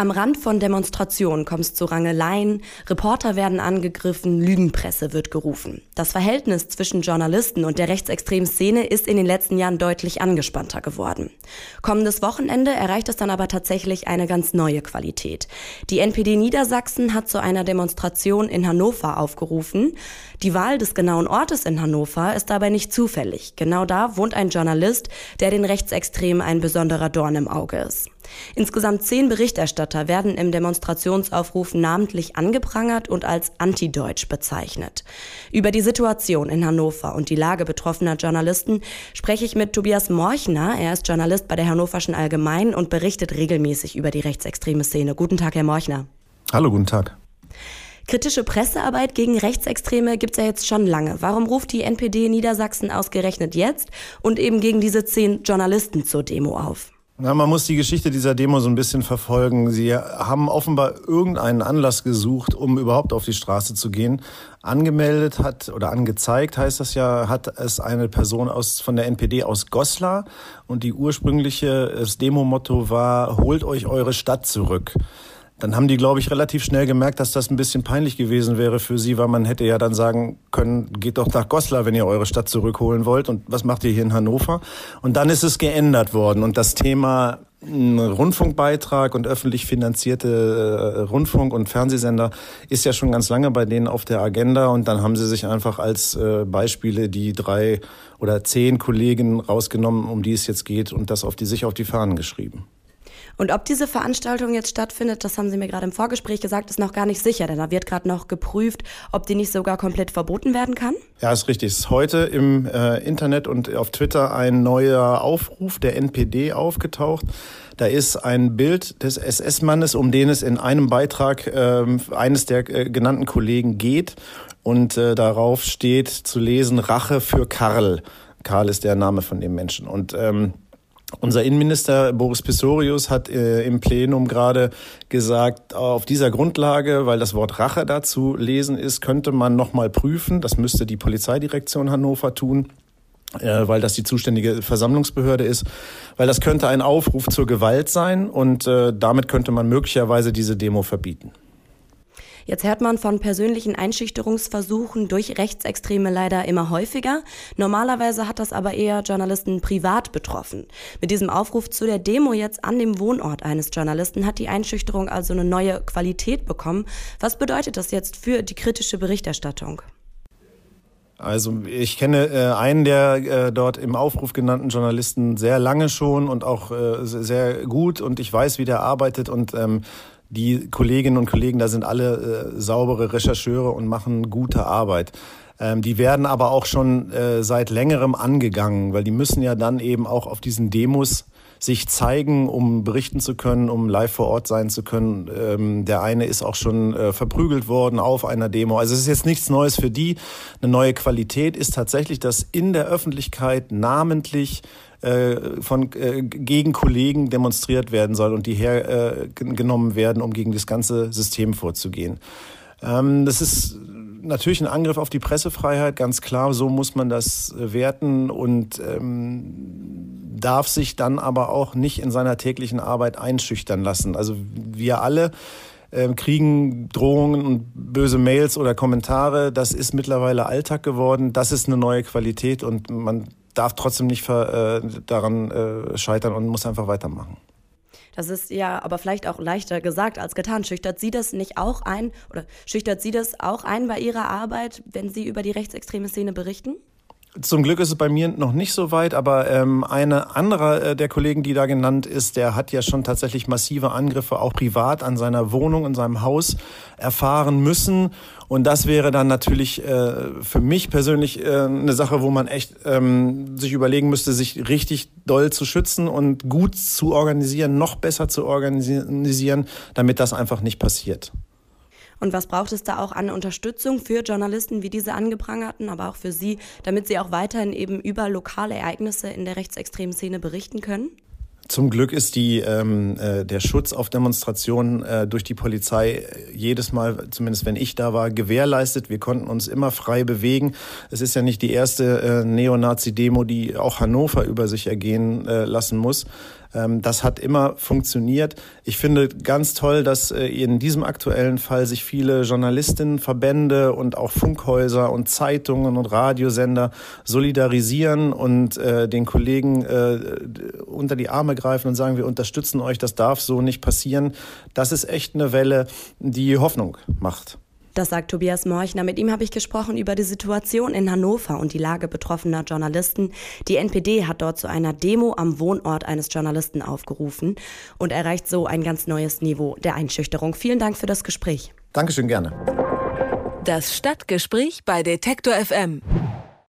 Am Rand von Demonstrationen kommt es zu Rangeleien, Reporter werden angegriffen, Lügenpresse wird gerufen. Das Verhältnis zwischen Journalisten und der rechtsextremen Szene ist in den letzten Jahren deutlich angespannter geworden. Kommendes Wochenende erreicht es dann aber tatsächlich eine ganz neue Qualität. Die NPD Niedersachsen hat zu einer Demonstration in Hannover aufgerufen. Die Wahl des genauen Ortes in Hannover ist dabei nicht zufällig. Genau da wohnt ein Journalist, der den Rechtsextremen ein besonderer Dorn im Auge ist. Insgesamt zehn Berichterstatter werden im Demonstrationsaufruf namentlich angeprangert und als antideutsch bezeichnet. Über die Situation in Hannover und die Lage betroffener Journalisten spreche ich mit Tobias Morchner. Er ist Journalist bei der Hannoverschen Allgemeinen und berichtet regelmäßig über die rechtsextreme Szene. Guten Tag, Herr Morchner. Hallo, guten Tag. Kritische Pressearbeit gegen Rechtsextreme gibt es ja jetzt schon lange. Warum ruft die NPD Niedersachsen ausgerechnet jetzt und eben gegen diese zehn Journalisten zur Demo auf? Na, man muss die Geschichte dieser Demo so ein bisschen verfolgen. Sie haben offenbar irgendeinen Anlass gesucht, um überhaupt auf die Straße zu gehen. Angemeldet hat oder angezeigt heißt das ja, hat es eine Person aus von der NPD aus Goslar und die ursprüngliche Demo-Motto war: Holt euch eure Stadt zurück. Dann haben die, glaube ich, relativ schnell gemerkt, dass das ein bisschen peinlich gewesen wäre für sie, weil man hätte ja dann sagen können, geht doch nach Goslar, wenn ihr eure Stadt zurückholen wollt. Und was macht ihr hier in Hannover? Und dann ist es geändert worden. Und das Thema Rundfunkbeitrag und öffentlich finanzierte äh, Rundfunk- und Fernsehsender ist ja schon ganz lange bei denen auf der Agenda und dann haben sie sich einfach als äh, Beispiele die drei oder zehn Kollegen rausgenommen, um die es jetzt geht und das auf die sich auf die Fahnen geschrieben. Und ob diese Veranstaltung jetzt stattfindet, das haben Sie mir gerade im Vorgespräch gesagt, ist noch gar nicht sicher, denn da wird gerade noch geprüft, ob die nicht sogar komplett verboten werden kann. Ja, ist richtig. Es ist heute im äh, Internet und auf Twitter ein neuer Aufruf der NPD aufgetaucht. Da ist ein Bild des SS-Mannes, um den es in einem Beitrag äh, eines der äh, genannten Kollegen geht. Und äh, darauf steht zu lesen Rache für Karl. Karl ist der Name von dem Menschen. Und ähm, unser Innenminister Boris Pistorius hat äh, im Plenum gerade gesagt, auf dieser Grundlage, weil das Wort Rache dazu lesen ist, könnte man nochmal prüfen, das müsste die Polizeidirektion Hannover tun, äh, weil das die zuständige Versammlungsbehörde ist, weil das könnte ein Aufruf zur Gewalt sein und äh, damit könnte man möglicherweise diese Demo verbieten. Jetzt hört man von persönlichen Einschüchterungsversuchen durch Rechtsextreme leider immer häufiger. Normalerweise hat das aber eher Journalisten privat betroffen. Mit diesem Aufruf zu der Demo jetzt an dem Wohnort eines Journalisten hat die Einschüchterung also eine neue Qualität bekommen. Was bedeutet das jetzt für die kritische Berichterstattung? Also ich kenne äh, einen der äh, dort im Aufruf genannten Journalisten sehr lange schon und auch äh, sehr gut und ich weiß, wie der arbeitet und ähm, die Kolleginnen und Kollegen da sind alle äh, saubere Rechercheure und machen gute Arbeit. Ähm, die werden aber auch schon äh, seit längerem angegangen, weil die müssen ja dann eben auch auf diesen Demos sich zeigen, um berichten zu können, um live vor Ort sein zu können. Ähm, der eine ist auch schon äh, verprügelt worden auf einer Demo. Also es ist jetzt nichts Neues für die. Eine neue Qualität ist tatsächlich, dass in der Öffentlichkeit namentlich äh, von äh, gegen Kollegen demonstriert werden soll und die hergenommen äh, werden, um gegen das ganze System vorzugehen. Ähm, das ist natürlich ein Angriff auf die Pressefreiheit, ganz klar, so muss man das werten und ähm, darf sich dann aber auch nicht in seiner täglichen Arbeit einschüchtern lassen. Also wir alle äh, kriegen Drohungen und böse Mails oder Kommentare. Das ist mittlerweile Alltag geworden. Das ist eine neue Qualität und man darf trotzdem nicht äh, daran äh, scheitern und muss einfach weitermachen. Das ist ja aber vielleicht auch leichter gesagt als getan. Schüchtert Sie das nicht auch ein oder schüchtert Sie das auch ein bei Ihrer Arbeit, wenn Sie über die rechtsextreme Szene berichten? Zum Glück ist es bei mir noch nicht so weit, aber ähm, eine andere äh, der Kollegen, die da genannt ist, der hat ja schon tatsächlich massive Angriffe auch privat an seiner Wohnung, in seinem Haus erfahren müssen. Und das wäre dann natürlich äh, für mich persönlich äh, eine Sache, wo man echt ähm, sich überlegen müsste, sich richtig doll zu schützen und gut zu organisieren, noch besser zu organisieren, damit das einfach nicht passiert. Und was braucht es da auch an Unterstützung für Journalisten wie diese angeprangerten, aber auch für Sie, damit sie auch weiterhin eben über lokale Ereignisse in der rechtsextremen Szene berichten können? Zum Glück ist die, ähm, äh, der Schutz auf Demonstrationen äh, durch die Polizei jedes Mal, zumindest wenn ich da war, gewährleistet. Wir konnten uns immer frei bewegen. Es ist ja nicht die erste äh, Neonazi-Demo, die auch Hannover über sich ergehen äh, lassen muss. Ähm, das hat immer funktioniert. Ich finde ganz toll, dass äh, in diesem aktuellen Fall sich viele Journalistinnen, Verbände und auch Funkhäuser und Zeitungen und Radiosender solidarisieren und äh, den Kollegen äh, unter die Arme greifen und sagen, wir unterstützen euch, das darf so nicht passieren. Das ist echt eine Welle, die Hoffnung macht. Das sagt Tobias Morchner. Mit ihm habe ich gesprochen über die Situation in Hannover und die Lage betroffener Journalisten. Die NPD hat dort zu einer Demo am Wohnort eines Journalisten aufgerufen und erreicht so ein ganz neues Niveau der Einschüchterung. Vielen Dank für das Gespräch. Dankeschön, gerne. Das Stadtgespräch bei Detektor FM.